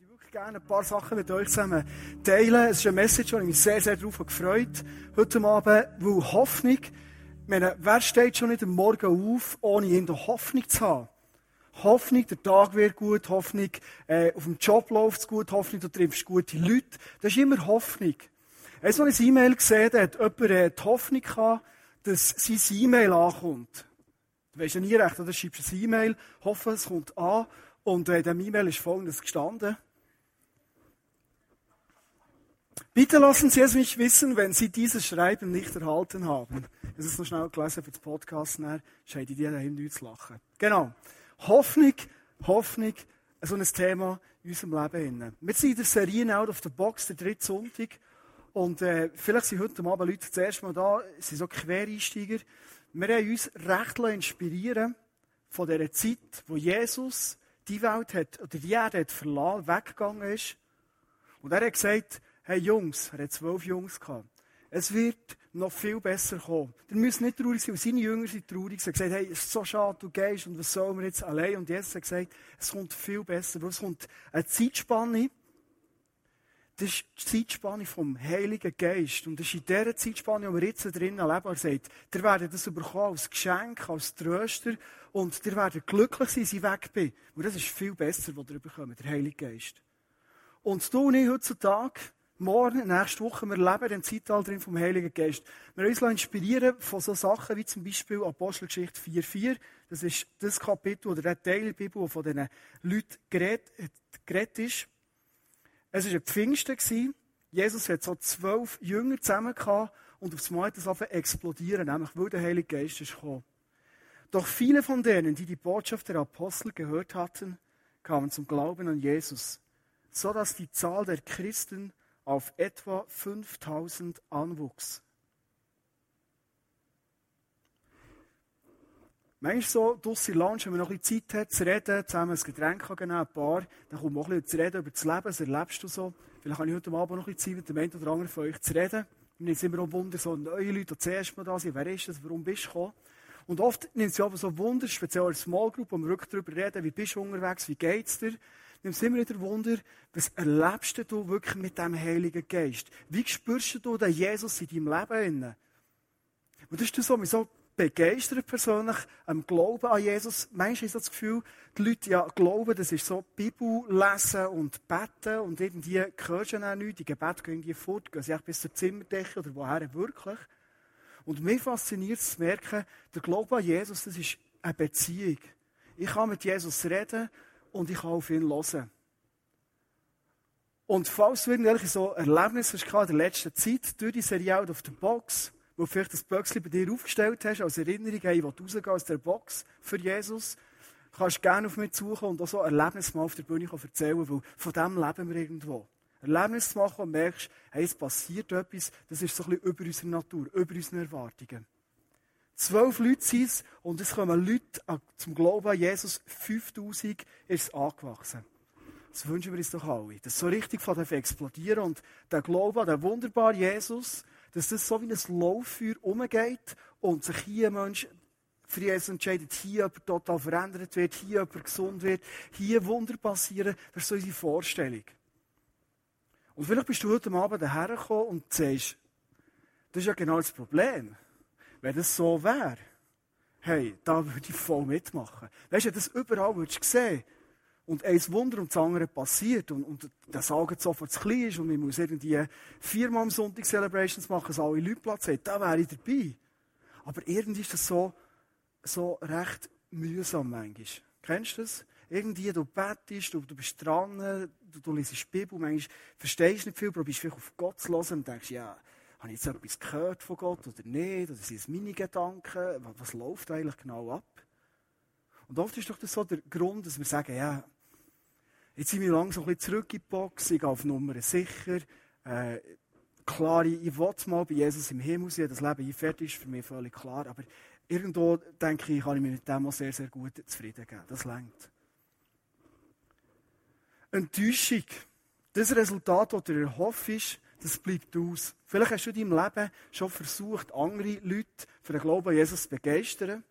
würde wirklich gerne ein paar Sachen mit euch zusammen teilen. Es ist eine Message, wo ich mich sehr, sehr darauf gefreut heute Abend, weil Hoffnung, meine, wer steht schon nicht am Morgen auf, ohne in der Hoffnung zu haben? Hoffnung, der Tag wird gut, Hoffnung, äh, auf dem Job läuft es gut, Hoffnung, du triffst gute Leute. Das ist immer Hoffnung. Als ich ein E-Mail gesehen hat jemand äh, die Hoffnung gehabt, dass sein E-Mail ankommt. Du weißt ja nie recht, oder? schreibst ein E-Mail, hoffe, es kommt an. Und äh, in diesem E-Mail ist folgendes gestanden. Bitte lassen Sie es mich wissen, wenn Sie dieses Schreiben nicht erhalten haben. Das ist noch schnell gelesen für das Podcast, dann scheint dir daheim nichts zu lachen. Genau. Hoffnung, Hoffnung, so ein Thema in unserem Leben. Wir sind in der Serie Out of the Box, der dritte Sonntag. Und äh, vielleicht sind heute Abend Leute das erste Mal da, sind so Quereinsteiger. Wir haben uns recht inspirieren von dieser Zeit, wo Jesus die Welt hat, oder die Erde hat verlassen, weggegangen ist. Und er hat gesagt, hey Jungs, er hat zwölf Jungs gehabt, es wird noch viel besser kommen. Ihr müsst nicht traurig sein, weil seine Jünger sind traurig. Sie haben gesagt, hey, es ist so schade, du gehst und was sollen wir jetzt allein? Und Jesus hat gesagt, es kommt viel besser, weil es kommt eine Zeitspanne, das ist die Zeitspanne vom Heiligen Geist. Und das ist in dieser Zeitspanne, wo wir jetzt drinnen leben. Er sagt, ihr werdet das bekommen als Geschenk, als Tröster. Und ihr werdet glücklich sein, dass ich weg bin. Und das ist viel besser, was ihr bekommt, der Heilige Geist. Und du und ich heutzutage, morgen, nächste Woche, wir leben im Zeitalter vom Heiligen Geist. Wir uns inspirieren von so Sachen wie zum Beispiel Apostelgeschichte 4,4. Das ist das Kapitel oder der Teil der Bibel, der von diesen Leuten geredet, geredet ist. Es war ein Pfingsten. Jesus hat so zwölf Jünger zusammen gehabt und aufs Mal das explodieren, nämlich weil der Heilige Geist ist gekommen. Doch viele von denen, die die Botschaft der Apostel gehört hatten, kamen zum Glauben an Jesus, so dass die Zahl der Christen auf etwa 5000 anwuchs. Manchmal so, draussen Lunch, wenn man noch ein bisschen Zeit hat, zu reden, zusammen ein Getränk nehmen, ein paar, dann kommt man auch ein bisschen zu reden über das Leben, was erlebst du so. Vielleicht habe ich heute Abend noch ein bisschen Zeit mit dem einen oder anderen von euch zu reden. Und jetzt immer auch Wunder, so neue Leute, zuerst mal da sind, wer ist das, warum bist du gekommen? Und oft nimmt es aber so Wunder, speziell in Small Group, wo wir wirklich darüber reden, wie bist du unterwegs, wie geht's dir? Nimmt es immer wieder Wunder, was erlebst du wirklich mit dem Heiligen Geist? Wie spürst du den Jesus in deinem Leben? Und das ist das, was so begeistert persönlich am Glauben an Jesus. Manchmal ist das Gefühl, die Leute ja glauben, das ist so Bibel lesen und beten und irgendwie hörst du auch nichts, die Gebete gehen irgendwie fort, gehen sie bis zur Zimmerdecke oder woher wirklich. Und mich fasziniert es zu merken, der Glaube an Jesus, das ist eine Beziehung. Ich kann mit Jesus reden und ich kann auf ihn hören. Und falls du irgendwelche so Erlebnisse hast in der letzten Zeit, durch die Serie Out of the Box, wo du vielleicht das Böckchen bei dir aufgestellt hast, als Erinnerung, hey, ich will rausgehen aus der Box für Jesus, kannst du gerne auf mich suchen und auch so Erlebnisse mal auf der Bühne erzählen, weil von dem leben wir irgendwo. Erlebnisse machen und merkst, hey, es passiert etwas, das ist so ein bisschen über unsere Natur, über unsere Erwartungen. Zwölf Leute sind es und es kommen Leute zum Glauben an Jesus. 5000 ist es angewachsen. Das wünschen wir uns doch alle. Das so richtig von explodieren und der Glaube an den wunderbaren Jesus, dass das so wie ein Lauffeuer umgeht und sich hier ein Mensch für Jesus entscheidet, hier jemand total verändert wird, hier jemand gesund wird, hier Wunder passieren. Das ist so unsere Vorstellung. Und vielleicht bist du heute Abend hergekommen und sagst, das ist ja genau das Problem. Wenn das so wäre, hey, da würde ich voll mitmachen. Weißt du, das überall würdest du sehen. Und ein Wunder um das andere passiert. Und, und der Sagen sofort zu klein ist und man muss irgendwie viermal am Sonntag Celebrations machen, dass alle Leute Platz haben. Da wäre ich dabei. Aber irgendwie ist das so, so recht mühsam manchmal. Kennst du das? Irgendwie, du bettest, du, du bist dran, du, du liest die Bibel, manchmal verstehst du nicht viel, probierst vielleicht auf Gott zu hören und denkst, ja, habe ich jetzt etwas gehört von Gott oder nicht? Oder sind es meine Gedanken? Was, was läuft eigentlich genau ab? Und oft ist doch das so der Grund, dass wir sagen, ja, jetzt sind wir langsam ein bisschen zurück in die Box, ich gehe auf Nummer sicher. Äh, klar, ich will mal bei Jesus im Himmel sein, das Leben hier fertig ist für mich völlig klar, aber irgendwo denke ich, kann ich mir mit dem auch sehr, sehr gut zufrieden geben. Das längt. Enttäuschung. Das Resultat, das du erhoffst, das bleibt aus. Vielleicht hast du in deinem Leben schon versucht, andere Leute für den Glauben an Jesus zu begeistern.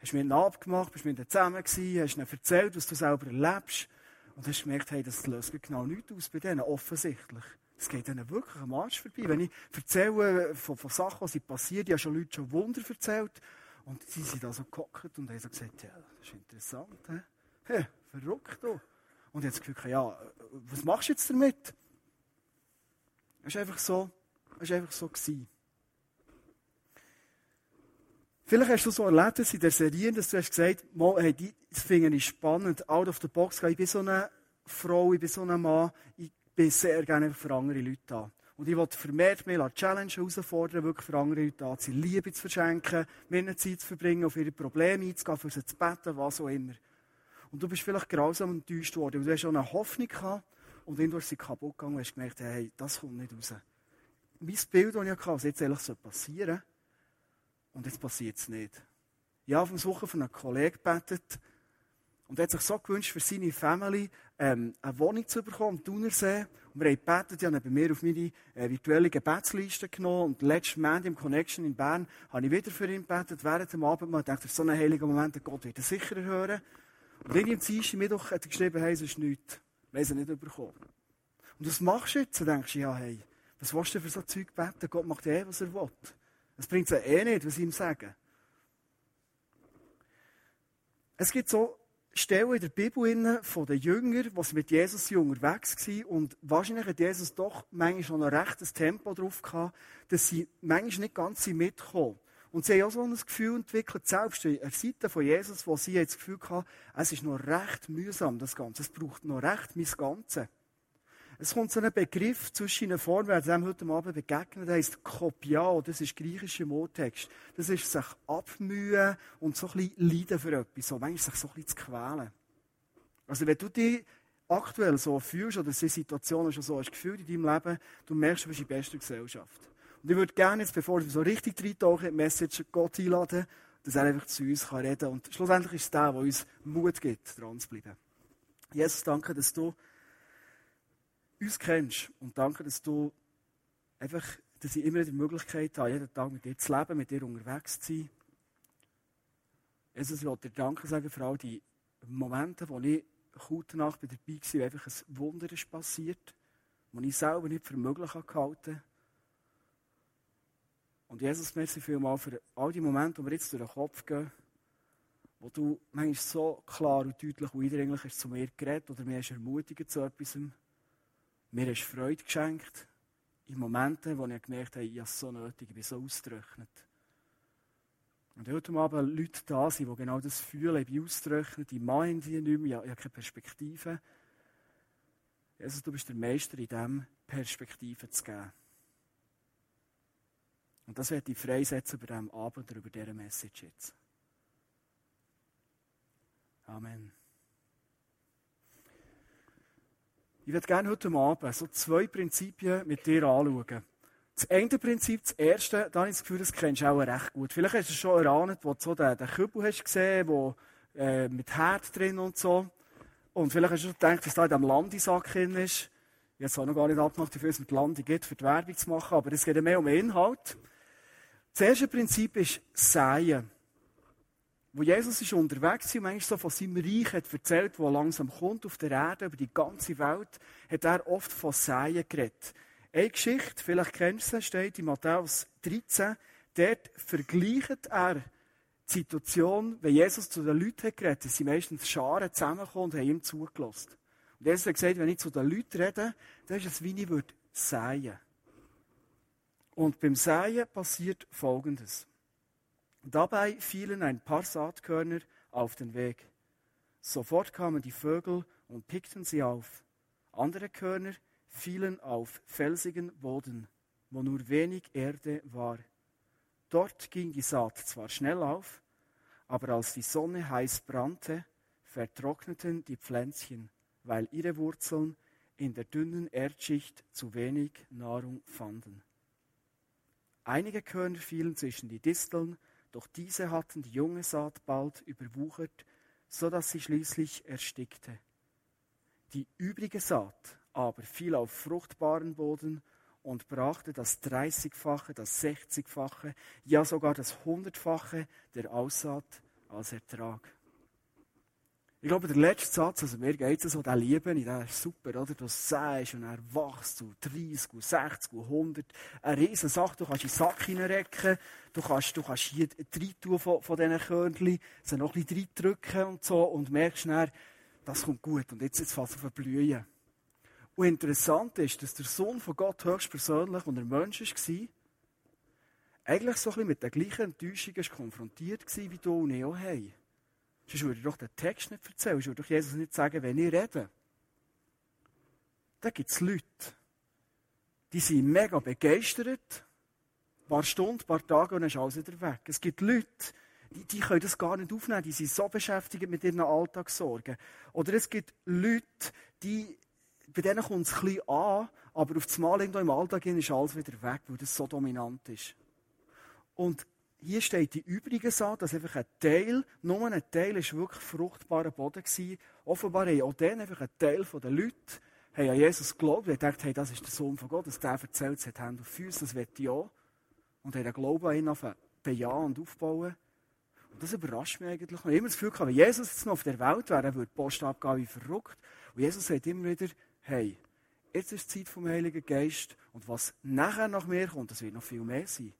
Hast mit ihnen abgemacht, bist mit ihnen zusammen gewesen, hast ihnen erzählt, was du selber erlebst. Und hast gemerkt, hey, das löst genau nichts aus bei denen, offensichtlich. Es geht ihnen wirklich am Arsch vorbei. Wenn ich erzähle von, von Sachen, die passieren, ich habe schon Leute schon Wunder erzählt. Und sie sind da so gehockt und haben so gesagt, ja, das ist interessant. He? Hey, verrückt du. Und jetzt gefühlt, ja, was machst du jetzt damit? Es war einfach so, es war einfach so. Vielleicht hast du so erlebt in der Serie, dass du hast gesagt, mal, hey, das finde ich spannend, out of the box Ich bin so eine Frau, ich bin so ein Mann, ich bin sehr gerne für andere Leute da. Und ich wollte vermehrt mich an Challenge herausfordern, wirklich für andere Leute da zu sein, Liebe zu verschenken, mit ihnen Zeit zu verbringen, auf ihre Probleme einzugehen, für sie zu beten, was auch immer. Und du bist vielleicht grausam enttäuscht worden, weil du hast schon eine Hoffnung gehabt und dann ist sie kaputt gegangen und hast gemerkt, hey, das kommt nicht raus. Mein Bild, das ich hatte, was jetzt ehrlich passieren soll, und jetzt passiert es nicht. Ich habe auf der Suche von einem Kollegen gebetet und er hat sich so gewünscht, für seine Family ähm, eine Wohnung zu bekommen am Thunersee. Und wir haben gebetet, ich habe bei mir auf meine äh, virtuelle Gebetsliste genommen und letztes Mal im Connection in Bern habe ich wieder für ihn gebetet, während dem Abend. Ich dachte, so ein heiliger Moment, Gott wird er sicher hören. Und irgendwie am Dienstag Mittwoch hat er geschrieben, hey, es ist nichts. Wir haben es nicht bekommen. Und was machst du jetzt? Du denkst, ja, hey, was willst du für so Zeug beten? Gott macht eh, was er will. Es bringt es eh nicht, was sie ihm sagen. Es gibt so Stellen in der Bibel von den Jüngern, sie mit Jesus unterwegs waren. Und wahrscheinlich hat Jesus doch manchmal schon ein rechtes Tempo drauf gehabt, dass sie manchmal nicht ganz mitkommen. Und sie haben auch so ein Gefühl entwickelt, selbst an der Seite von Jesus, wo sie jetzt das Gefühl hatten, es ist noch recht mühsam, das Ganze. Es braucht noch recht mein Ganze. Es kommt so ein Begriff zwischen ihnen vor, wer dem heute Abend begegnet, der heisst Kopiao, das ist griechischer Moortext. Das ist sich abmühen und so ein bisschen leiden für etwas, so manchmal sich so ein bisschen zu quälen. Also wenn du dich aktuell so fühlst oder diese Situation schon so hast gefühlt in deinem Leben, du merkst, du bist in bester Gesellschaft. Und ich würde gerne jetzt, bevor wir so richtig reintauchen, die Message Gott einladen, dass er einfach zu uns reden kann. Und schlussendlich ist es der, der uns Mut gibt, dran zu bleiben. Jesus, danke, dass du uns kennst. Und danke, dass du einfach, dass ich immer die Möglichkeit habe, jeden Tag mit dir zu leben, mit dir unterwegs zu sein. Jesus, ich wollte dir Danke sagen für all die Momente, wo ich kurz danach dabei war, wo einfach ein Wunder ist passiert, wo ich selber nicht für möglich gehalten habe. Und Jesus, merci vielmals für all die Momente, wo wir jetzt durch den Kopf gehen, wo du manchmal so klar und deutlich und eindringlich hast zu mir geredet oder mir hast ermutigt zu etwas. Mir hast Freude geschenkt in Momenten, wo ich gemerkt habe, ich habe es so nötig, ich bin so ausgerechnet. Und heute Abend Leute da sind, die genau das fühlen, ich bin ausgerechnet, ich mache die nicht mehr, ich habe keine Perspektive. Jesus, du bist der Meister in dem, Perspektive zu geben. Und das werde ich freisetzen über diesem Abend oder über diese Message jetzt. Amen. Ich würde gerne heute Abend so zwei Prinzipien mit dir anschauen. Das eine Prinzip, das erste, da habe ich das Gefühl, das kennst du auch recht gut. Vielleicht hast du schon erahnt, wo du so den, den Kübel hast gesehen, wo, äh, mit Herd drin und so. Und vielleicht hast du schon gedacht, was da in diesem Landisack drin ist. Ich habe es auch noch gar nicht abgemacht, wie es mit Landi geht, für die Werbung zu machen, aber es geht mehr um Inhalt. Das erste Prinzip ist Säen wo Jesus ist unterwegs war und manchmal so von seinem Reich hat erzählt, wo langsam kommt auf der Erde, über die ganze Welt, hat er oft von Säen geredet. Eine Geschichte, vielleicht kennst du sie, steht in Matthäus 13. Dort vergleicht er die Situation, wenn Jesus zu den Leuten hat geredet, dass sie meistens Scharen zusammenkommen und haben ihm zugelassen. Und Jesus hat gesagt, wenn ich zu den Leuten rede, dann ist es wie ich würde säen. Und beim Säen passiert Folgendes. Dabei fielen ein paar Saatkörner auf den Weg. Sofort kamen die Vögel und pickten sie auf. Andere Körner fielen auf felsigen Boden, wo nur wenig Erde war. Dort ging die Saat zwar schnell auf, aber als die Sonne heiß brannte, vertrockneten die Pflänzchen, weil ihre Wurzeln in der dünnen Erdschicht zu wenig Nahrung fanden. Einige Körner fielen zwischen die Disteln, doch diese hatten die junge Saat bald überwuchert, so dass sie schließlich erstickte. Die übrige Saat aber fiel auf fruchtbaren Boden und brachte das dreißigfache, das sechzigfache, ja sogar das hundertfache der Aussaat als Ertrag. Ich glaube, der letzte Satz, also mir geht es so, der Liebe, der ist super, oder? Du sagst und er wächst zu 30, 60, 100. Eine riesen Sache, du kannst in den Sack hineinrecken, du kannst, du kannst hier rein tun von, von diesen Körnchen, sie noch ein bisschen reindrücken und so und merkst dann, das kommt gut und jetzt, jetzt fängt es an blühen. Und interessant ist, dass der Sohn von Gott höchstpersönlich und ein Mensch war, eigentlich so ein bisschen mit den gleichen Enttäuschungen konfrontiert war, wie du und ich auch haben. Sonst würde ich doch den Text nicht erzählen. Sonst würde doch Jesus nicht sagen, wenn ich rede. Da gibt es Leute, die sind mega begeistert. Ein paar Stunden, ein paar Tage und dann ist alles wieder weg. Es gibt Leute, die, die können das gar nicht aufnehmen. Die sind so beschäftigt mit ihren Alltagssorgen. Oder es gibt Leute, die, bei denen kommt es ein bisschen an, aber auf das Mal im Alltag ist alles wieder weg, weil das so dominant ist. Und hier steht die übrigen an, dass einfach ein Teil, nur ein Teil ist wirklich fruchtbarer Boden gewesen. Offenbar haben auch dann einfach ein Teil der Leute an Jesus geglaubt und gedacht, hey, das ist der Sohn von Gott, dass der erzählt, es hat Hände und Füße, das wird auch. Und haben den Glauben an ihn bejahen und aufbauen. Und das überrascht mich eigentlich. Ich habe immer das Gefühl, wenn Jesus jetzt noch auf der Welt wäre, würde die Post abgehen wie verrückt. Und Jesus sagt immer wieder, hey, jetzt ist die Zeit vom Heiligen Geist und was nachher nach mir kommt, das wird noch viel mehr sein.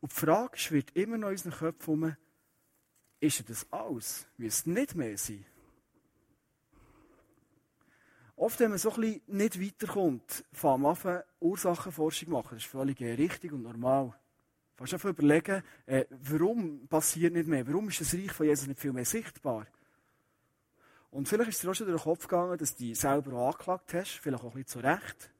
Und die Frage schwirrt immer noch in unseren Köpfen um, ist das alles? Will es nicht mehr sein? Oft, wenn man so ein nicht weiterkommt, fängt man an, Ursachenforschung machen. Das ist völlig richtig und normal. Fast einfach überlegen, äh, warum passiert nicht mehr? Warum ist das Reich von Jesus nicht viel mehr sichtbar? Und vielleicht ist es dir auch schon durch den Kopf gegangen, dass du dich selber auch angeklagt hast, vielleicht auch ein bisschen zu Recht.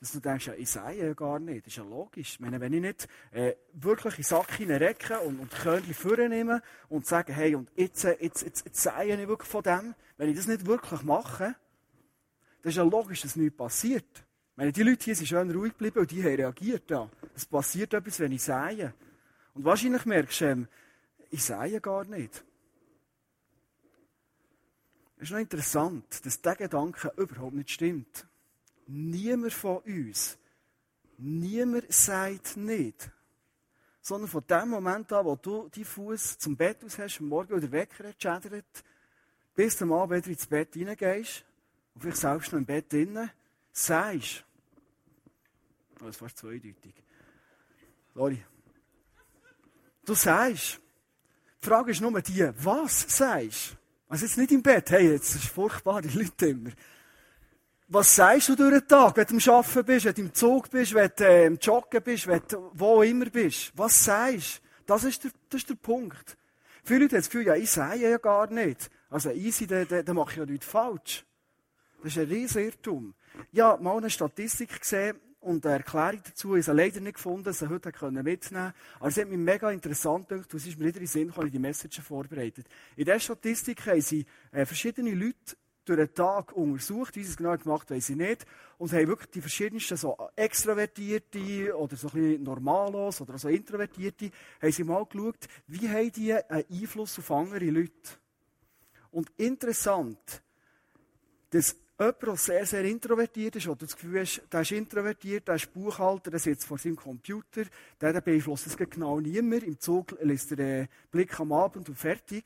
Dass du denkst, ja, ich sehe ja gar nicht. Das ist ja logisch. Ich meine, wenn ich nicht äh, wirklich in den Sack hineinrecke und, und Körnchen vornehme und sage, hey, und jetzt, äh, jetzt, jetzt, jetzt sehe ich wirklich von dem, wenn ich das nicht wirklich mache, dann ist ja logisch, dass nichts passiert. Ich meine, die Leute hier sind schön ruhig geblieben und die haben reagiert. Ja. Es passiert etwas, wenn ich sehe. Und wahrscheinlich merkst du, ähm, ich sehe gar nicht. Es ist noch interessant, dass dieser Gedanke überhaupt nicht stimmt. Niemand von uns, niemand sagt nicht. Sondern von dem Moment an, wo du deinen Fuß zum Bett aus hast, am Morgen oder Wecker hat bis du mal wieder ins Bett hineingehst, und vielleicht selbst noch im Bett drinnen, sagst, oh, das fast zweideutig. Sorry. Du sagst, die Frage ist nur die, was sagst? Also jetzt nicht im Bett, hey, jetzt ist furchtbar, die Leute immer. Was sagst du durch den Tag, wenn du am Arbeiten bist, wenn du im Zug bist, wenn du äh, im Joggen bist, wenn du wo immer bist? Was sagst du? Das ist der, das ist der Punkt. Viele Leute haben das Gefühl, ja, ich sage ja gar nicht. Also easy, dann, dann, mache ich ja nichts falsch. Das ist ein riesen Irrtum. Ja, mal eine Statistik gesehen und eine Erklärung dazu. Ich habe leider nicht gefunden, sie heute mitnehmen konnte. Aber es hat mich mega interessant gedacht, was ist mir wieder in den Sinn gekommen, die Message vorbereitet. In dieser Statistik haben sie äh, verschiedene Leute durch den Tag untersucht, wie sie es genau gemacht weiß ich nicht, und haben wirklich die verschiedensten so Extrovertierte oder so ein bisschen Normalos oder so Introvertierte, haben sie mal geschaut, wie haben die einen Einfluss auf andere Leute. Und interessant, dass jemand, der sehr, sehr introvertiert ist, oder das Gefühl hast, der ist introvertiert, der ist Buchhalter, der sitzt vor seinem Computer, der, beeinflusst es genau niemand. Im Zug lässt er den Blick am Abend und fertig.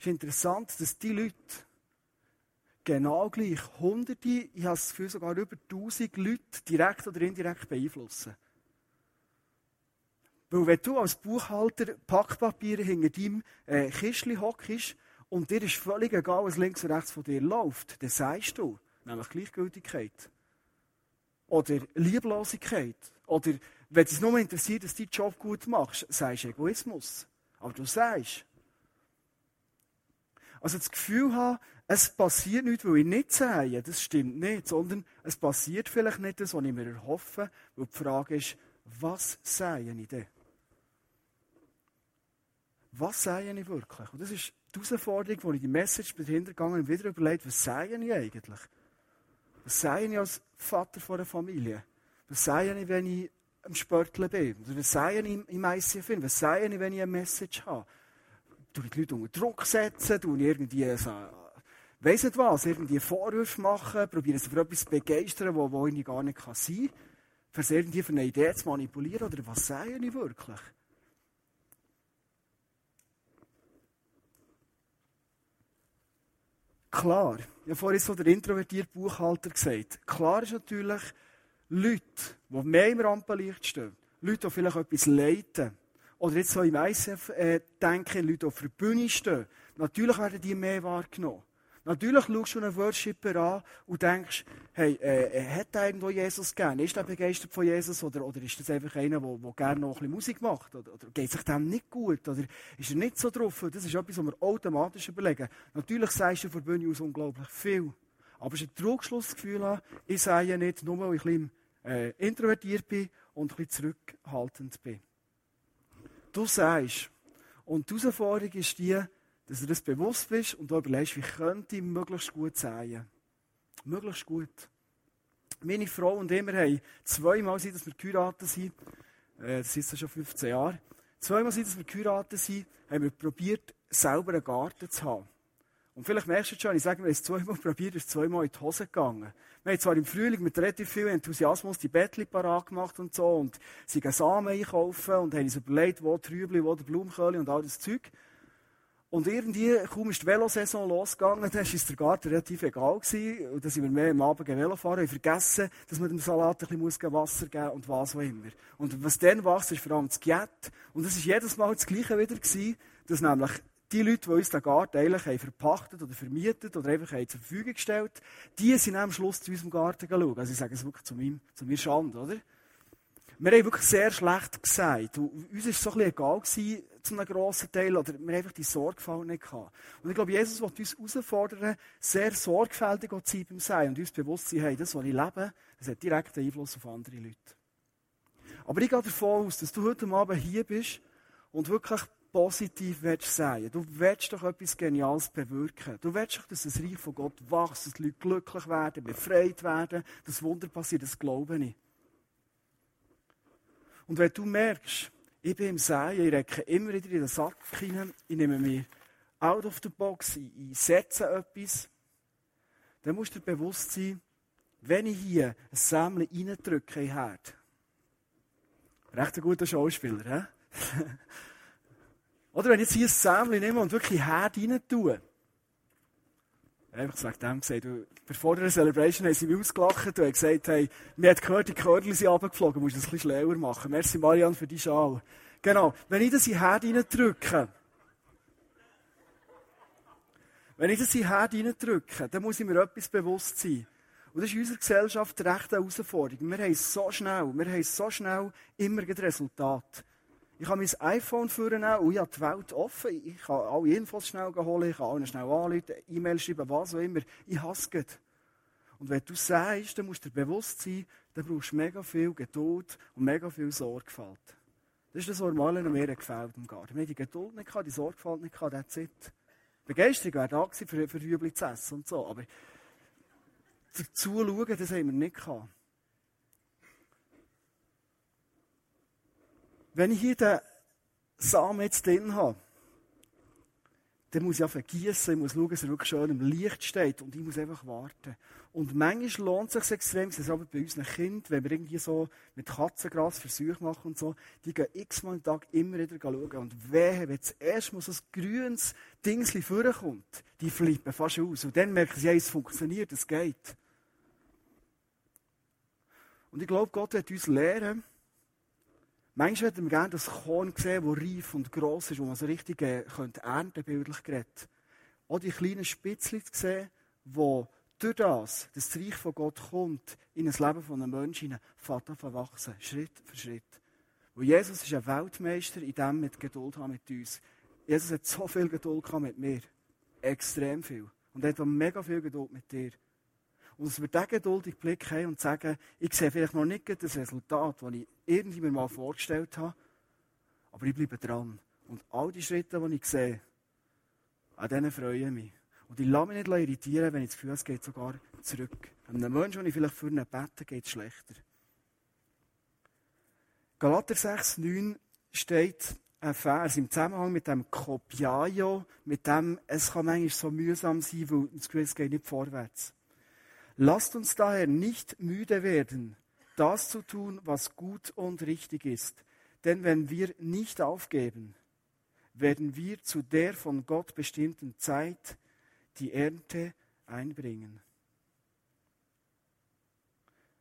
Es ist interessant, dass die Leute, genau gleich hunderte, ich habe das Gefühl sogar über tausend Leute direkt oder indirekt beeinflussen. Weil wenn du als Buchhalter Packpapiere hinter deinem äh, Kistchen hockst und dir ist völlig egal, was links und rechts von dir läuft, dann sagst du, nämlich Gleichgültigkeit. Oder Lieblosigkeit. Oder wenn es nur interessiert, dass du deinen Job gut machst, sagst du Egoismus. Aber du sagst. Also das Gefühl haben, es passiert nichts, weil ich nicht sage, das stimmt nicht, sondern es passiert vielleicht nicht das, was ich mir erhoffe, weil die Frage ist, was sage ich denn? Was sage ich wirklich? Und das ist die Herausforderung, wo ich die Message bin hintergegangen und wieder überlegt, was sage ich eigentlich? Was sage ich als Vater von einer Familie? Was sage ich, wenn ich am Sportler bin? Was sage ich im ICF? Was sage ich, wenn ich eine Message habe? Tue ich die Leute unter Druck setzen? Tue ich irgendwie so weiss nicht was, irgendwie Vorwürfe machen, probieren sie für etwas zu begeistern, wo, wo ich gar nicht sein kann. Für irgendwie für eine Idee zu manipulieren, oder was sage ich wirklich? Klar, ich habe vorhin so der introvertierte Buchhalter gesagt. Klar ist natürlich, Leute, die mehr im Rampenlicht stehen, Leute, die vielleicht etwas leiten, oder jetzt so im ICF äh, denken, Leute, die auf der Bühne stehen, natürlich werden die mehr wahrgenommen. Natürlich schaust du einen Worshipper an und denkst, hey, äh, hat er irgendwo Jesus gern? Ist er begeistert von Jesus? Oder, oder ist das einfach einer, der, der gerne noch ein bisschen Musik macht? Oder, oder geht sich dem nicht gut? Oder ist er nicht so drauf? Das ist etwas, was wir automatisch überlegen. Natürlich sagst du von Bühne aus unglaublich viel. Aber es ist ein Trugschlussgefühl ich sage nicht, nur weil ich ein bisschen äh, introvertiert bin und ein bisschen zurückhaltend bin. Du sagst, und die Herausforderung ist die, dass du das bewusst bist und du überlegst, wie könnte ich möglichst gut sein. Möglichst gut. Meine Frau und ich, wir haben zweimal seit dass wir geheiratet sind, äh, das ist schon 15 Jahre, zweimal seit dass wir geheiratet sind, haben wir probiert, selber einen Garten zu haben. Und vielleicht merkst du schon, ich sage, wir haben es zweimal probiert, ist zweimal in die Hose gegangen. Wir haben zwar im Frühling mit relativ viel Enthusiasmus die Bettli parat gemacht und so und sind Samen einkaufen und haben uns überlegt, wo Trübli, wo der Blumenköhle und all das Zeug. Und irgendwie, kaum ist die Velosaison losgegangen, dann war der Garten relativ egal gewesen. Und dann sind wir mehr am Abend Velo fahren und vergessen, dass man dem Salat ein bisschen Wasser geben muss und was auch immer. Und was dann wächst, ist vor allem das Giet. Und es war jedes Mal das Gleiche wieder gewesen, dass nämlich die Leute, die uns den Garten eigentlich haben verpachtet oder vermietet oder einfach zur Verfügung gestellt, die sind am Schluss zu unserem Garten geschaut. Also ich sage es wirklich zu, meinem, zu mir Schande, oder? Wir haben wirklich sehr schlecht gesagt. Und uns war es so ein bisschen egal gewesen, zu einem grossen Teil, oder wir haben einfach die Sorgfalt nicht gehabt. Und ich glaube, Jesus will uns herausfordern, sehr sorgfältig zu sein beim Sein und uns bewusst zu sein, hey, das, was ich lebe, das hat direkten Einfluss auf andere Leute. Aber ich gehe davon aus, dass du heute Abend hier bist und wirklich positiv willst sein. Du willst doch etwas Geniales bewirken. Du willst doch, dass das Reich von Gott wächst, dass die Leute glücklich werden, befreit werden, dass Wunder passiert, das glaube ich. Und wenn du merkst, ich bin im Säen, ich recke immer wieder in den Sack hinein, ich nehme mich out of the box, ich, ich setze etwas, dann musst du dir bewusst sein, wenn ich hier ein Sämchen reindrücke in den Herd, recht ein guter Schauspieler, hä? Oder wenn ich jetzt hier ein Sämchen nehme und wirklich Herd rein tue, Einfach wegen dem gesagt, bevor der Celebration haben sie mich ausgelacht und haben gesagt, hey, mir hat gehört, die Körner sind runtergeflogen, musst das ein bisschen schlauer machen. Merci Marianne für die Schal. Genau. Wenn ich das in Herd reindrücke, wenn ich das in Herd reindrücke, dann muss ich mir etwas bewusst sein. Und das ist in unserer Gesellschaft recht eine Herausforderung. Wir haben so schnell, wir haben so schnell immer ein Resultat. Ich kann mein iPhone führen und ich habe die Welt offen. Ich kann alle Infos schnell holen, ich kann allen schnell anrufen, E-Mail schreiben, was auch immer. Ich hasse es. Und wenn du sagst, dann musst du dir bewusst sein, dann brauchst du mega viel Geduld und mega viel Sorgfalt. Das ist das, was mir mir gefällt im Garten. Wir die Geduld nicht gehabt, die Sorgfalt nicht gehabt, that's it. Begeisterung wäre da gewesen, für, für Rüebli zu essen und so, aber dazu schauen, das haben wir nicht gehabt. Wenn ich hier den Samen jetzt drin habe, dann muss ich einfach gießen, ich muss schauen, dass er wirklich schön im Licht steht und ich muss einfach warten. Und manchmal lohnt es sich extrem, das ist aber bei unseren Kindern, wenn wir irgendwie so mit Katzengras Versuche machen und so, die gehen x-mal am Tag immer wieder schauen. Und wehe, wenn das erste Mal so ein grünes Dingsli vorkommt, die flippen fast aus. Und dann merken sie, ja, es funktioniert, es geht. Und ich glaube, Gott wird uns lehren, Manchmal hätten wir gerne das Korn sehen, das reif und gross ist, wo man so richtig äh, könnte bildlich geredet. Auch die kleinen Spitzchen zu sehen, wo durch das, das Reich von Gott kommt, in das Leben von einem Menschen fährt an verwachsen, Schritt für Schritt. Und Jesus ist ein Weltmeister in dem mit Geduld haben mit uns. Jesus hat so viel Geduld gehabt mit mir. Extrem viel. Und er hat mega viel Geduld mit dir. Und dass wir diesen geduldigen Blick haben und sagen, ich sehe vielleicht noch nicht das Resultat, das ich irgendwie mir mal vorgestellt habe, aber ich bleibe dran. Und all die Schritte, die ich sehe, an denen freue ich mich. Und ich lasse mich nicht irritieren, wenn ich das Gefühl es geht sogar zurück. Einem Menschen, den ich vielleicht für einen bete, geht es schlechter. Galater 6, 9 steht ein Vers im Zusammenhang mit dem Kopiajo, mit dem, es kann manchmal so mühsam sein, weil das Gefühl, es geht nicht vorwärts. Lasst uns daher nicht müde werden, das zu tun, was gut und richtig ist. Denn wenn wir nicht aufgeben, werden wir zu der von Gott bestimmten Zeit die Ernte einbringen.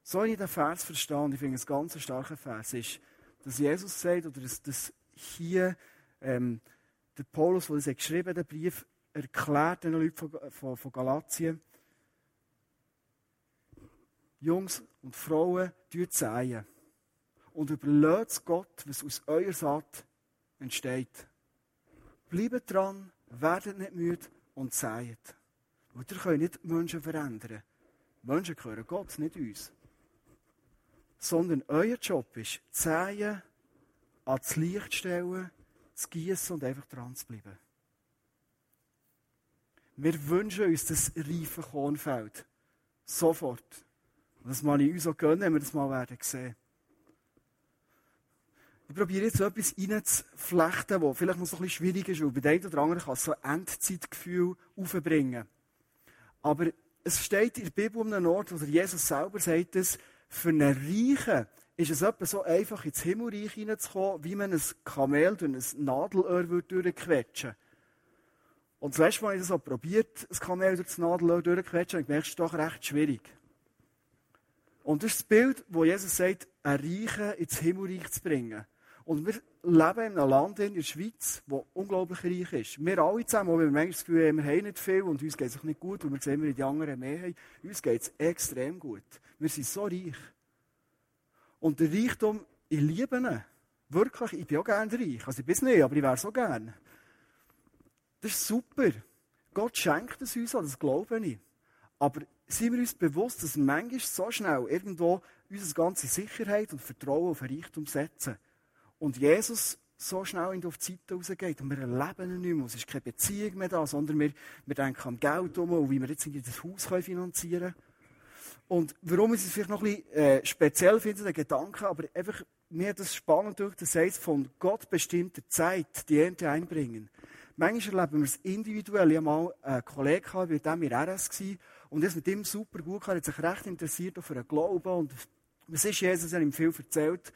So ich den Vers verstehe, und ich finde es ganz starker Vers, ist, dass Jesus sagt, oder dass, dass hier ähm, der Paulus, der das geschrieben den Brief, erklärt den Leuten von, von, von Galatien, Jungs und Frauen, säen. Und überlöst Gott, was aus eurer Saat entsteht. Bleibt dran, werdet nicht müde und säet. Weil ihr könnt nicht Menschen verändern. Menschen gehören Gott, nicht uns. Sondern euer Job ist, säen, ans Licht stellen, zu gießen und einfach dran zu bleiben. Wir wünschen uns das reife Kornfeld. Sofort. Das mal ich uns auch gönnen, wenn wir das mal werden sehen. Ich probiere jetzt so etwas reinzuflechten, das vielleicht noch so ein schwierig ist, weil bei dem oder anderen kann es so ein Endzeitgefühl aufbringen. Aber es steht in der Bibel um einen Ort, wo Jesus selber sagt, dass für einen Reichen ist es etwa so einfach, ins Himmelreich hineinzukommen, wie man ein Kamel durch ein Nadelöhr durchquetschen würde. Und das letzte Mal habe ich das so probiert, ein Kamel durch das Nadelöhr durchquetschen, und ich merke, es ist doch recht schwierig. Und das ist das Bild, wo Jesus sagt, einen Reichen ins Himmelreich zu bringen. Und wir leben in einem Land in der Schweiz, das unglaublich reich ist. Wir alle zusammen, auch wir manchmal das Gefühl haben, wir haben nicht viel und uns geht es auch nicht gut und wir sehen, wir die anderen mehr haben, uns geht es extrem gut. Wir sind so reich. Und der Reichtum, ich liebe ihn. Wirklich, ich bin auch gerne reich. Also ich bin es nicht, aber ich wäre so gerne. Das ist super. Gott schenkt es uns, das glaube ich. Aber sind wir uns bewusst, dass manchmal so schnell irgendwo unsere ganze Sicherheit und Vertrauen auf Reichtum setzen und Jesus so schnell auf die Seite rausgeht und wir erleben ihn nicht mehr. Es ist keine Beziehung mehr da, sondern wir, wir denken an Geld um und wie wir jetzt das Haus finanzieren können. Und warum ist es vielleicht noch ein bisschen äh, speziell finde, der Gedanke, aber einfach mir das spannend durch, das heißt, von Gott bestimmter Zeit die Ernte einbringen. Manchmal erleben wir es individuell. Ich hatte mal einen Kollegen, mit dem in RS war, und das mit ihm super gut Er hat sich recht interessiert für den Glauben, und was ist Jesus, er hat ihm viel erzählt.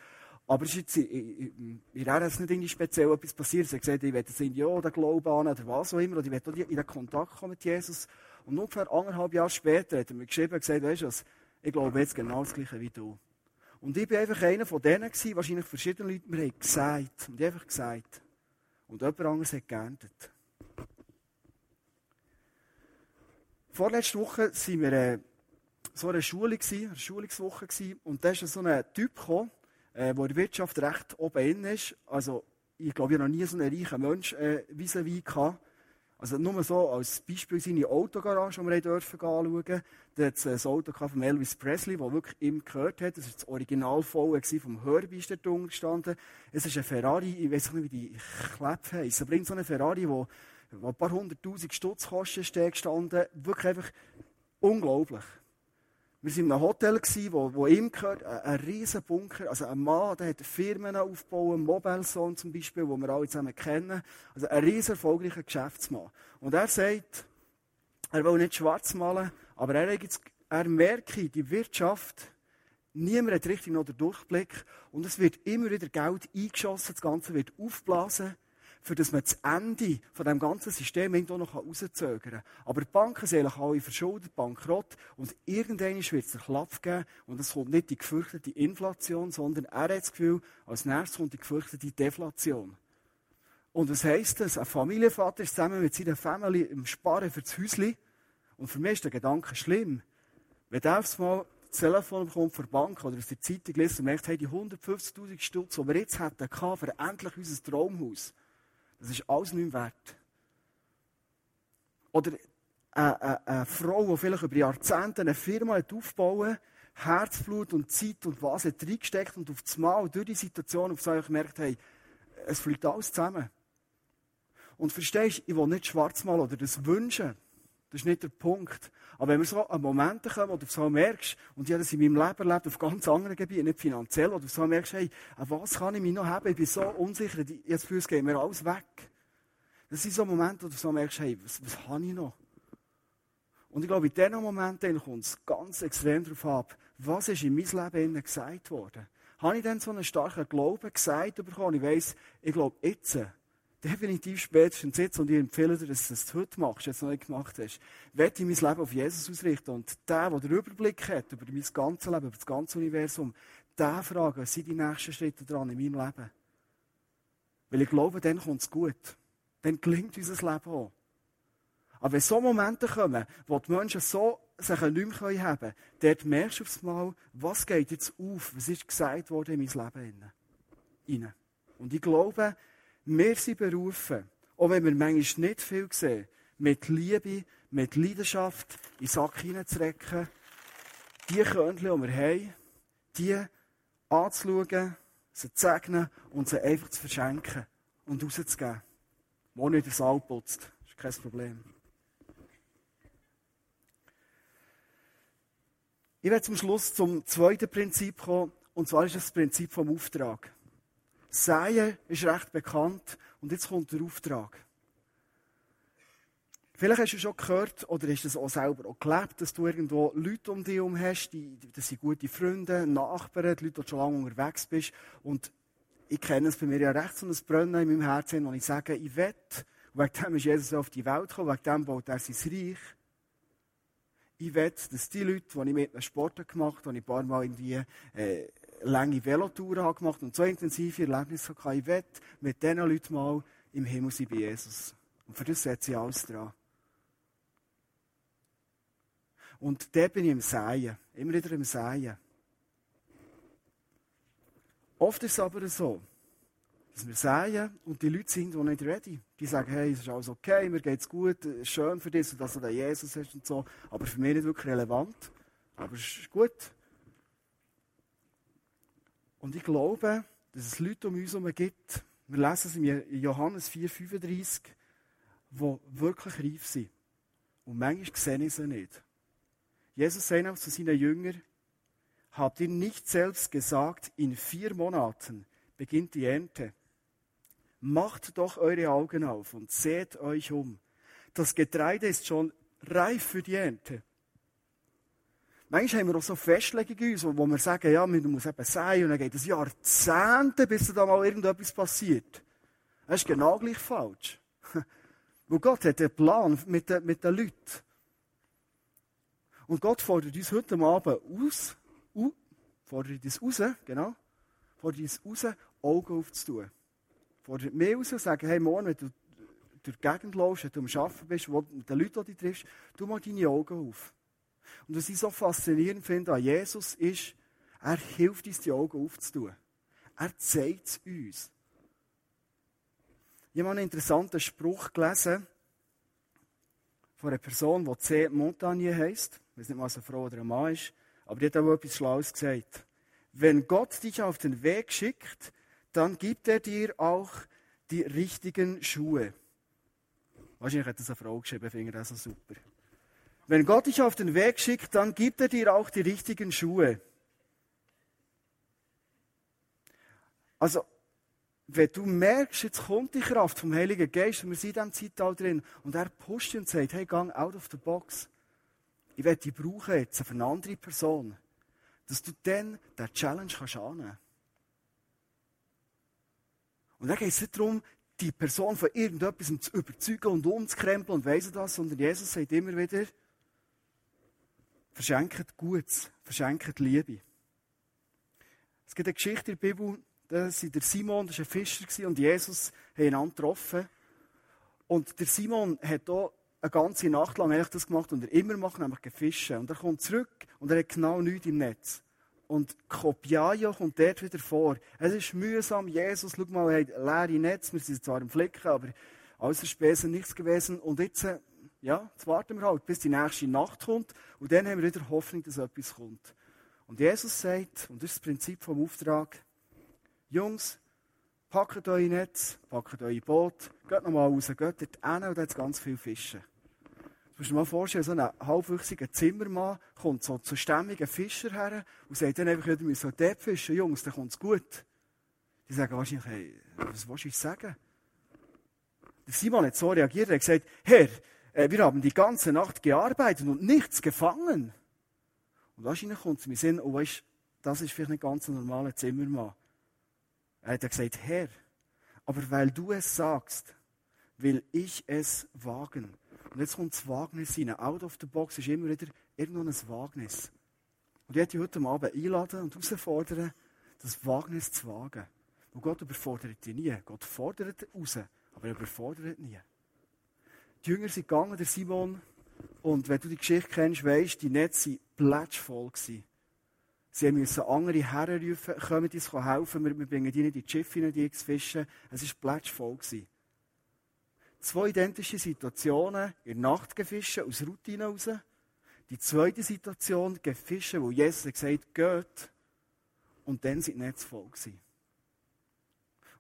Aber es ist jetzt in, in RS nicht irgendwie speziell etwas passiert. Er hat gesagt, ich will jetzt in ja, den Glauben an, oder was auch immer, oder ich will in den Kontakt kommen mit Jesus. Und ungefähr anderthalb Jahre später hat er mir geschrieben und gesagt, weißt du was, ich glaube jetzt genau das Gleiche wie du. Und ich war einfach einer von denen, gewesen, wahrscheinlich verschiedene Leute, mir haben gesagt, und ich einfach gesagt. Und jemand anderes hat geerntet. Vorletzte Woche waren wir äh, so eine Schule, eine Schulungswoche, gewesen, und da ist so ein Typ gekommen, äh, der in der Wirtschaft recht oben ist. Also, ich glaube, ich habe noch nie so einen reichen Mensch äh, vis-à-vis gehabt. Also nur so als Beispiel seine Autogarage, die wir dürfen anschauen. Da hat es ein Auto von Elvis Presley, das wirklich ihm gehört hat. Das war das Original voll vom Herbie ist gestanden. Es ist ein Ferrari, ich weiß nicht, wie die Klepfe heisst, aber so ein Ferrari, wo, wo ein paar hunderttausend Stutz kostet, gestanden. Wirklich einfach unglaublich. Wir waren in einem Hotel, wo, wo ihm gehört, ein, ein riesen Bunker. Also ein Mann, der hat Firmen aufgebaut, Mobile Zone zum Beispiel, wo wir alle zusammen kennen. Also ein riesen erfolgreicher Geschäftsmann. Und er sagt, er will nicht schwarz malen, aber er, jetzt, er merke, die Wirtschaft, niemand hat richtig noch den Durchblick und es wird immer wieder Geld eingeschossen, das Ganze wird aufblasen für das man das Ende von dem ganzen System irgendwo noch rauszögern kann. Aber die Banken sind alle verschuldet, bankrott, und irgendwann wird es einen Klapp geben, und es kommt nicht die gefürchtete Inflation, sondern er hat das Gefühl, als nächstes kommt die gefürchtete Deflation. Und was heisst das? Ein Familienvater ist zusammen mit seiner Familie im Sparen für das Häuschen. Und für mich ist der Gedanke schlimm. Wenn der aufs Mal das Telefon bekommt von der Bank oder aus der Zeitung liest und merkt, hey, die 150.000 Stutz, die wir jetzt hätten, für endlich unser Traumhaus, das ist alles nicht mehr wert. Oder eine, eine, eine Frau, die vielleicht über Jahrzehnte eine Firma hat aufbauen Herzblut und Zeit und was hat reingesteckt und auf das Mal durch die Situation auf einmal gemerkt, hey, es fliegt alles zusammen. Und verstehst, ich will nicht schwarz malen oder das wünschen. Das ist nicht der Punkt. Aber wenn wir so an Momente kommen, wo du so merkst, und ich habe das in meinem Leben erlebt, auf ganz anderen Gebieten, nicht finanziell, wo du so merkst, hey, an was kann ich mich noch haben? Ich bin so unsicher, jetzt für uns mir alles weg. Das sind so Momente, wo du so merkst, hey, was, was habe ich noch? Und ich glaube, in diesen Momenten kommt es ganz extrem darauf ab, was ist in meinem Leben gesagt worden. Habe ich dann so einen starken Glauben gesagt bekommen? Ich weiss, ich glaube, jetzt, definitiv spätestens jetzt, und ich empfehle dir, dass du das heute machst, jetzt noch nicht gemacht hast, werde ich mein Leben auf Jesus ausrichten. Und der, der den Überblick hat über mein ganzes Leben, über das ganze Universum, der fragt, was sind die nächsten Schritte dran in meinem Leben? Weil ich glaube, dann kommt es gut. Dann gelingt unser Leben auch. Aber wenn so Momente kommen, wo die Menschen so sich nicht mehr haben können, dort merkst du aufs Mal, was geht jetzt auf, was ist gesagt worden in mein Leben. Und ich glaube, wir sind berufen, auch wenn wir manchmal nicht viel sehen, mit Liebe, mit Leidenschaft in den Sack hineinzurecken, die Körnchen, die wir haben, die anzuschauen, sie zu segnen und sie einfach zu verschenken und rauszugeben. Wo nicht der Saal putzt, ist kein Problem. Ich werde zum Schluss zum zweiten Prinzip kommen, und zwar ist das Prinzip vom Auftrag. Säen ist recht bekannt und jetzt kommt der Auftrag. Vielleicht hast du schon gehört oder du es auch selber auch gelebt, dass du irgendwo Leute um dich herum hast, die, das sind gute Freunde, Nachbarn, die Leute, die schon lange unterwegs bist. Und ich kenne es bei mir ja recht so ein Brennen in meinem Herzen, wo ich sage, ich wette, wegen dem ist Jesus auf die Welt gekommen, wegen dem baut er sein Reich. Ich wette, dass die Leute, die ich mit einem Sport gemacht habe, die ich ein paar Mal irgendwie äh, lange Velotouren gemacht und so intensive Erlebnisse hatte, ich wette, mit diesen Leuten mal im Himmel sein bei Jesus. Und für das setze ich alles dran. Und da bin ich im Säen. Immer wieder im Säen. Oft ist es aber so, dass wir säen und die Leute sind noch nicht ready. Die sagen, hey, es ist alles okay, mir geht's gut, es ist schön für dich, dass du da Jesus hast und so. Aber für mich nicht wirklich relevant. Aber es ist gut. Und ich glaube, dass es Leute um uns herum gibt, wir lesen es in Johannes 4,35, die wirklich reif sind. Und manchmal sehen ich sie nicht. Jesus sagt auch zu seinen Jüngern, habt ihr nicht selbst gesagt, in vier Monaten beginnt die Ernte. Macht doch eure Augen auf und seht euch um. Das Getreide ist schon reif für die Ernte. Manchmal haben wir auch so Festlegungen, wo wir sagen, ja, man muss eben sein, und dann geht es Jahrzehnte, bis da mal irgendetwas passiert. Das ist genau gleich falsch. Wo Gott hat einen Plan mit den, mit den Leuten. Und Gott fordert uns heute Abend aus, uh, fordert uns raus, genau, fordert uns raus, Augen aufzutun. Fordert mich raus und sagt, hey, morgen, wenn du durch die Gegend läufst, wenn du am Arbeiten bist, wo, mit den Leuten, die du triffst, tu mal deine Augen auf. Und was ich so faszinierend finde an Jesus ist, er hilft uns, die Augen aufzutun. Er zeigt es uns. Ich habe einen interessanten Spruch gelesen von einer Person, die C. Montagne heisst. Ich weiß nicht, was eine Frau oder ein Mann ist. Aber die hat auch etwas Schlaues gesagt. Wenn Gott dich auf den Weg schickt, dann gibt er dir auch die richtigen Schuhe. Wahrscheinlich hat das eine Frau geschrieben, finde ich das so super. Wenn Gott dich auf den Weg schickt, dann gibt er dir auch die richtigen Schuhe. Also, wenn du merkst, jetzt kommt die Kraft vom Heiligen Geist, und wir sind in diesem Zeitalter drin, und er pusht dich und sagt, hey, gang out of the box ich werde die brauchen jetzt für eine andere Person, dass du dann der Challenge kannst annehmen. Und dann geht es nicht darum, die Person von irgendetwas zu überzeugen und umzukrempeln und weiss das, sondern Jesus sagt immer wieder, verschenkt Gutes, verschenkt Liebe. Es gibt eine Geschichte in der Bibel, da war der Simon, das war ein Fischer, und Jesus haben ihn getroffen. Und der Simon hat hier eine ganze Nacht lang eigentlich das gemacht und er immer macht, nämlich gefischen. Und er kommt zurück und er hat genau nichts im Netz. Und Kopiajo kommt dort wieder vor. Es ist mühsam, Jesus, schau mal, er hat leere Netz, wir sind zwar im Flicken, aber außer Spesen nichts gewesen. Und jetzt, ja, jetzt warten wir halt, bis die nächste Nacht kommt und dann haben wir wieder Hoffnung, dass etwas kommt. Und Jesus sagt, und das ist das Prinzip vom Auftrag, Jungs, packt euer Netz, packt euer Boot, geht nochmal raus, geht dort hin und dort ganz viel Fischen. Du musst dir mal vorstellen, so ein halbwüchsiger Zimmermann kommt so zu stämmigen Fischer her und sagt dann einfach, wir müssen dort fischen, Jungs, dann kommt es gut. Die sagen wahrscheinlich, hey, was willst du sagen? Der Simon hat so reagiert, er hat gesagt, Herr, äh, wir haben die ganze Nacht gearbeitet und nichts gefangen. Und wahrscheinlich kommt es mir Sinn, oh, weißt, das ist vielleicht nicht ganz ein normaler Zimmermann. Er hat gesagt, Herr, Aber weil du es sagst, will ich es wagen. Und jetzt kommt das Wagnis rein. Out of the box ist immer wieder irgendwo ein Wagnis. Und ich möchte dich heute Abend einladen und herausfordern, das Wagnis zu wagen. Und Gott überfordert dich nie. Gott fordert raus, aber er überfordert nie. Die Jünger sind gegangen, der Simon, und wenn du die Geschichte kennst, weisst die Netze waren plätschvoll. Sie mussten andere herrufen, kommen uns helfen, wir, wir bringen die in die Schiffe die zu fischen. Es war plätschvoll. Zwei identische Situationen, in der Nacht gefischt, aus Routine raus. Die zweite Situation, gefischt, wo Jesus gesagt geht. Und dann sind die Netze voll.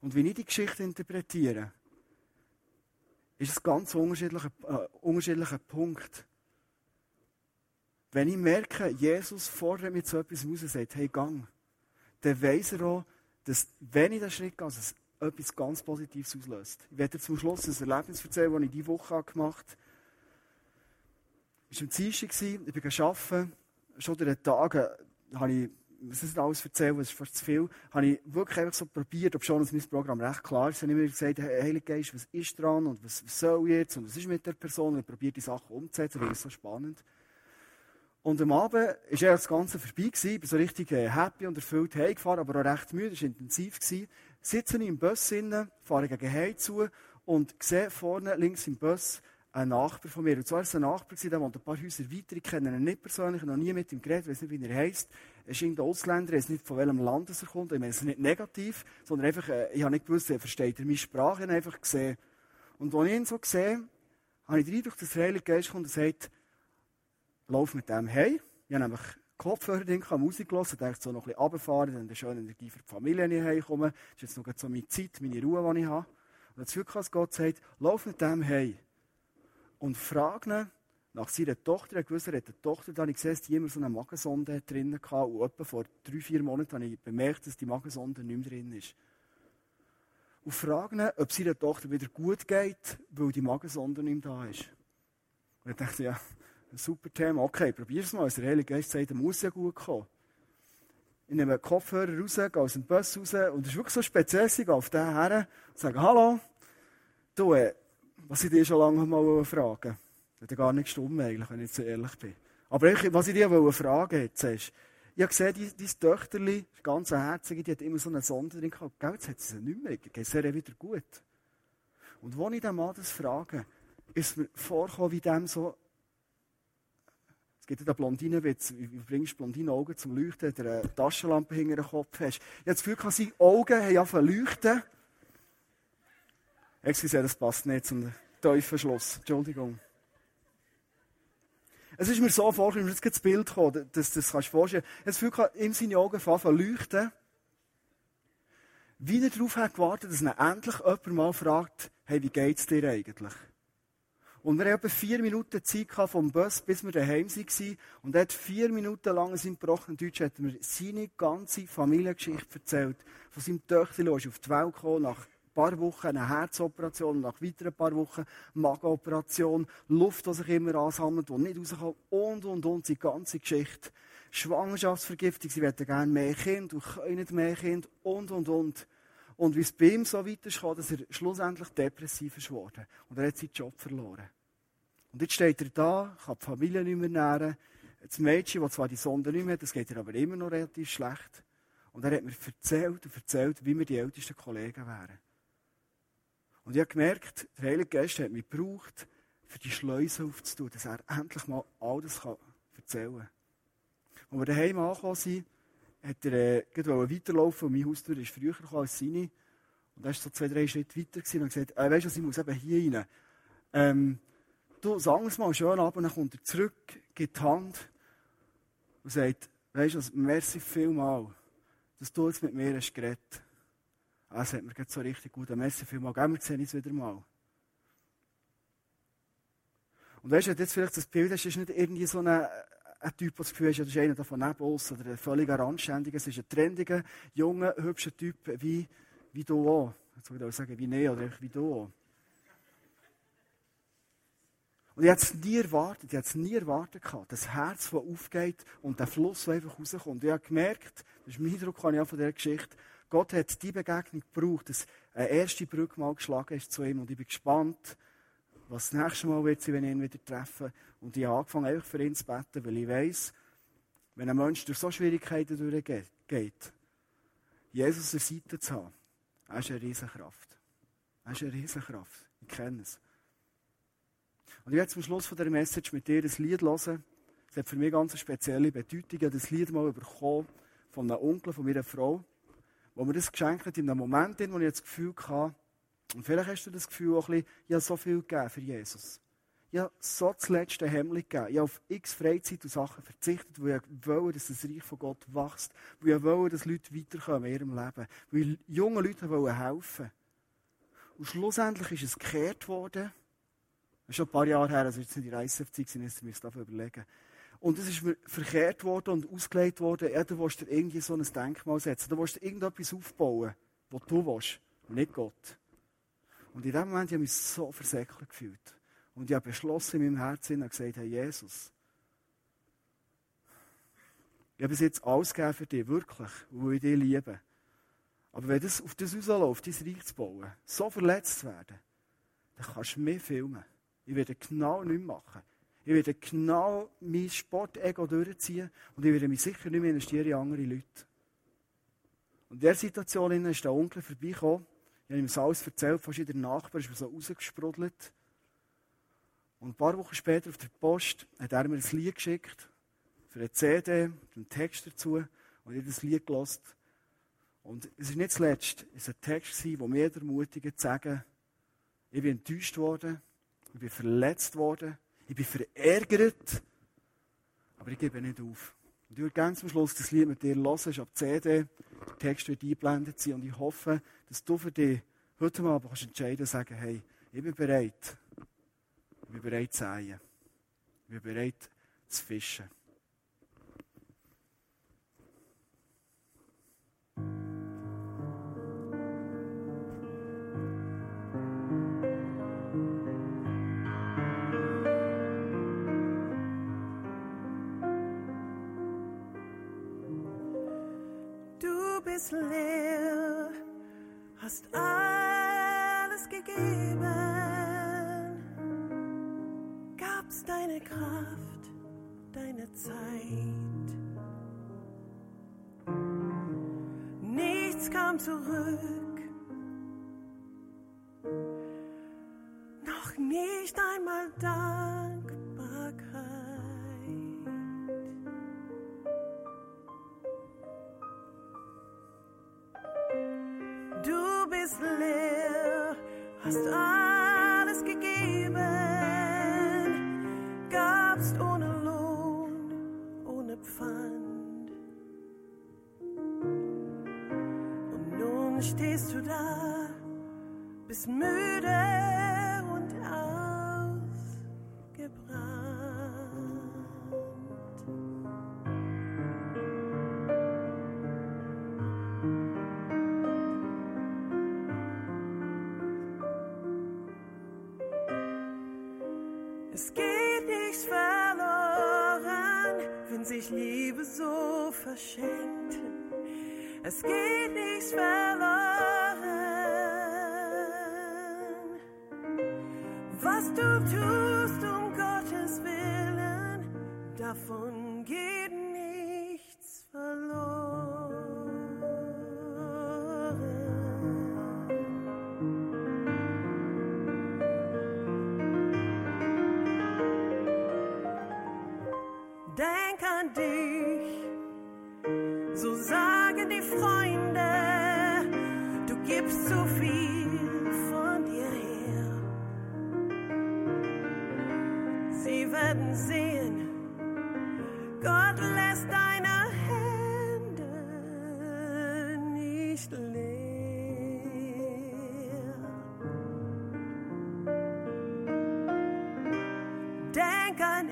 Und wie ich die Geschichte interpretiere, ist ein ganz unterschiedlicher, äh, unterschiedlicher Punkt. Wenn ich merke, Jesus fordert mich zu etwas raus und sagt, hey, gang, dann weiss er auch, dass, wenn ich den Schritt gehe, es etwas ganz Positives auslöst. Ich werde zum Schluss ein Erlebnis erzählen, das ich diese Woche gemacht habe. Es war am Dienstag, ich bin arbeiten. Schon in den Tagen habe ich, was ist alles erzählen, das ist fast zu viel, habe ich wirklich einfach so probiert, ob schon mein Programm recht klar ist. Ich habe immer gesagt, Heilige Geist, was ist dran und was, soll jetzt und was ist mit der Person? Und ich probiere die Sachen umzusetzen, weil es so spannend ist. Und am Abend war das Ganze vorbei. Ich bin so richtig äh, happy und erfüllt heimgefahren, aber auch recht müde, es war intensiv. Sitze ich im Bus innen, fahre gegen Heim zu und sehe vorne links im Bus einen Nachbar von mir. Und zwar war es ein Nachbar, der ein paar Häuser weiter. Ich kenne ihn nicht persönlich, noch nie mit ihm geredet, weiß nicht, wie er heisst. Ist ein Ausländer, ich weiß nicht, von welchem Land er kommt. Ich meine, es nicht negativ, sondern einfach, äh, ich habe nicht gewusst, er versteht meine Sprache, ich habe einfach gesehen. Und als ich ihn so sehe, habe ich den Eindruck, dass der Heilige Geist kommt und sagt, laufe mit dem heim. Ich habe nämlich Kopfhörer drin, Musik hören, dachte so noch ein bisschen runterfahren, dann eine schöne Energie für die Familie, wenn ich heimkomme. Das ist jetzt noch so meine Zeit, meine Ruhe, die ich habe. Und das Gefühl, Gott sagt, lauf mit dem heim. Und frag ihn nach seiner Tochter. Ich wusste, er hat eine Tochter, da ich gesehen, die immer so eine Magensonde drin hatte. Und etwa vor drei, vier Monaten habe ich bemerkt, dass die Magensonde nicht mehr drin ist. Und frag ihn, ob seiner Tochter wieder gut geht, weil die Magensonde nicht mehr da ist. Und ich dachte, ja, ein super Thema. Okay, probier es mal. Als der Heilige Geist sagt, er muss ja gut kommen. Ich nehme den Kopfhörer raus, gehe aus dem Bus raus und es ist wirklich so speziell, ich gehe auf den her und sage, hallo, du, äh, was ich dir schon lange mal fragen wollte. Das gar nicht stumm eigentlich, wenn ich jetzt so ehrlich bin. Aber ich, was ich dir fragen jetzt ist, ich habe gesehen, dein, dein Töchterli, ganz herzige, die hat immer so eine Sonde drin gehabt. Gell, jetzt hat sie sie nicht mehr. Geht es ihr wieder gut. Und als ich dem Mann das frage, ist mir vorgekommen, wie dem so es gibt ja den Blondinenwitz, wie bringst du Blondinenaugen zum Leuchten, du eine Taschenlampe hinter dem Kopf hast. Ich habe das Gefühl, seine Augen haben angefangen leuchten. Excuse, das passt nicht zum Teufelschluss. Entschuldigung. Es ist mir so vorgestellt, mir jetzt das Bild gekommen, dass das kannst du vorstellen. Ich habe das Gefühl, ihm seine Augen anfangen leuchten. Wie er darauf hat gewartet, dass ihn endlich jemand mal fragt, hey, wie geht's dir eigentlich? Und wir hatten etwa vier Minuten Zeit vom Bus, bis wir daheim waren. Und er hat vier Minuten lang in seinem gebrochenen Deutsch hat mir seine ganze Familiengeschichte erzählt. Von seinem Töchterchen, der auf die Welt gekommen nach paar Wochen eine Herzoperation, nach weiteren paar Wochen Magenoperation, Luft, die sich immer ansammelt, die nicht rauskommt, und, und, und, seine ganze Geschichte. Schwangerschaftsvergiftung, sie wollen gerne mehr Kind und können nicht mehr Kind, und, und, und. Und wie es bei ihm so weit ist, dass er schlussendlich depressiv ist geworden. Und er hat seinen Job verloren. Und jetzt steht er da, kann die Familie nicht mehr nähren. Das Mädchen, das zwar die Sonde nicht mehr hat, das geht ihr aber immer noch relativ schlecht. Und er hat mir erzählt und erzählt, wie wir die ältesten Kollegen wären. Und ich habe gemerkt, der Heilige Geist hat mich gebraucht, für die Schleuse aufzutun, dass er endlich mal alles erzählen kann. Als wir daheim angekommen sind, hat er äh, weiterlaufen und meine Haustür ist früher als seine. Und er war so zwei, drei Schritte weiter und hat gesagt, äh, weißt du, ich muss eben hier rein. Ähm, du, sag es mal schön ab und dann kommt er zurück, gibt die Hand und sagt, weißt du, merci vielmal, dass du jetzt mit mir hast geredet. Das hat mir so richtig gut, merci vielmal, gehen wir sehen uns wieder mal. Und weißt du, jetzt vielleicht das Bild hast, ist nicht irgendwie so ein, ein Typ, der das Gefühl hat, das ist einer von neben uns oder ein völliger Randständiger. Es ist ein trendiger, junger, hübscher Typ, wie, wie du auch. Jetzt würde ich auch sagen, wie Neo oder wie du auch. Und ich hätte es nie erwartet, ich hätte es nie erwartet gehabt. Das Herz, das aufgeht und der Fluss, der einfach rauskommt. Ich habe gemerkt, das ist mein Eindruck von dieser Geschichte, Gott hat die Begegnung gebraucht, dass eine erste Brücke mal geschlagen ist zu ihm. Und ich bin gespannt, was das nächste Mal wird sein, wenn ich ihn wieder treffe. Und ich habe angefangen, einfach für ihn zu beten, weil ich weiss, wenn ein Mensch durch so Schwierigkeiten durchgeht, Jesus an der Seite zu haben, er ist eine Riesenkraft. Er ist eine Riesenkraft. Ich kenne es. Und ich werde zum Schluss von dieser Message mit dir ein Lied hören. Es hat für mich ganz eine spezielle Bedeutung. Ich habe das Lied mal bekommen von einem Onkel, von meiner Frau, wo mir das geschenkt hat in einem Moment, in dem ich das Gefühl hatte, und vielleicht hast du das Gefühl auch ein bisschen, ich habe so viel gegeben für Jesus. Ich habe so das letzte Hemmli gegeben. Ich habe auf x Freizeit und Sachen verzichtet, weil ich wollte, dass das Reich von Gott wächst. Weil ich wollte, dass Leute weiterkommen in ihrem Leben. Weil ich jungen Leuten helfen wollte. Und schlussendlich ist es gekehrt worden. Das ist schon ein paar Jahre her, also jetzt nicht die Reisezeit, ich müsste dafür überlegen. Und es ist mir verkehrt worden und ausgelegt worden, ja, du willst dir irgendwie so ein Denkmal setzen, du willst dir irgendetwas aufbauen, was du willst, nicht Gott. Und in dem Moment habe ich mich so versäckelt gefühlt. Und ich habe beschlossen in meinem Herzen und gesagt, hey Jesus, ich habe bis jetzt alles gegeben für dich, wirklich, weil ich dich liebe. Aber wenn das auf das rausläuft, dein Reich zu bauen, so verletzt zu werden, dann kannst du mich filmen. Ich werde genau nichts machen. Ich werde genau mein Sportego durchziehen und ich werde mich sicher nicht mehr investieren in andere Leute. Und in dieser Situation ist der Onkel vorbeigekommen. Ich habe ihm das alles erzählt, fast jeder Nachbar ist mir so rausgesprudelt. Und ein paar Wochen später auf der Post hat er mir ein Lied geschickt, für eine CD, einen Text dazu, und ich habe das Lied gelost. Und es ist nicht zuletzt, es war ein Text, der mich ermutigt zu sagen, ich bin enttäuscht worden, ich bin verletzt worden, ich bin verärgert, aber ich gebe nicht auf. Und ich würde gerne zum Schluss das Lied mit dir hören, es ist ab CD, der Text wird eingeblendet sein. Und ich hoffe, dass du für dich heute mal kannst entscheiden und sagen, hey, ich bin bereit, ich bin bereit zu säen, ich bin bereit zu fischen. Sich Liebe so verschenkt. Es geht nichts verloren. Was du tust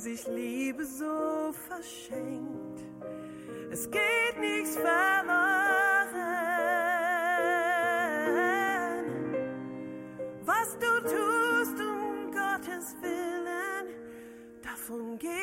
sich Liebe so verschenkt. Es geht nichts verloren. Was du tust um Gottes Willen, davon geht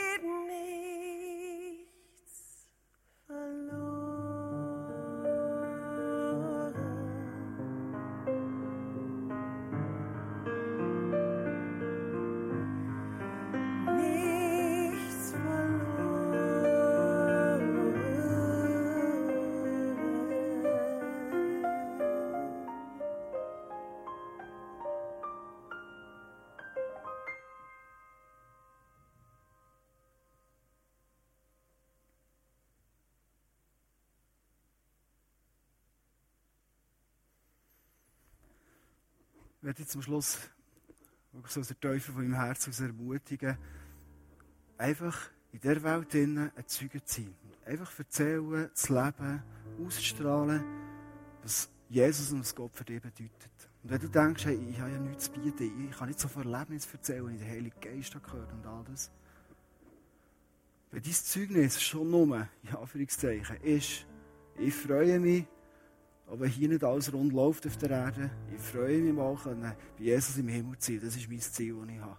werde jetzt zum Schluss so der Teufel von meinem Herzen ermutigen, einfach in dieser Welt ein Zeuge zu sein. Einfach erzählen, zu leben, auszustrahlen, was Jesus und was Gott für dich bedeutet. Und wenn du denkst, hey, ich habe ja nichts zu bieten, ich kann nicht so von Erlebnis erzählen, ich den Heiligen Geist gehört und all das. Wenn dein Zeugnis schon nur, in Anführungszeichen, ist, ich freue mich, aber hier nicht alles rund läuft auf der Erde. Ich freue mich mal, können, bei Jesus im Himmel zu sein. Das ist mein Ziel, das ich habe.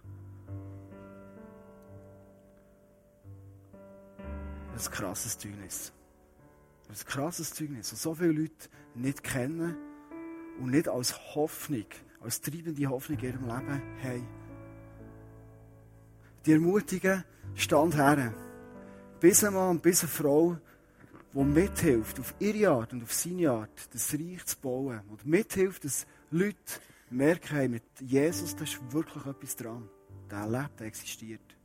Ein krasses Zeugnis. Ein krasses Zeugnis, das so viele Leute nicht kennen und nicht als Hoffnung, als treibende Hoffnung in ihrem Leben haben. Die ermutigen, stand her. Bis ein Mann bis eine Frau, die mithilft, auf ihre Art und auf seine Art, das Reich zu bauen. Und mithilft, dass Leute merken, mit Jesus, da ist wirklich etwas dran. Der lebt, der existiert.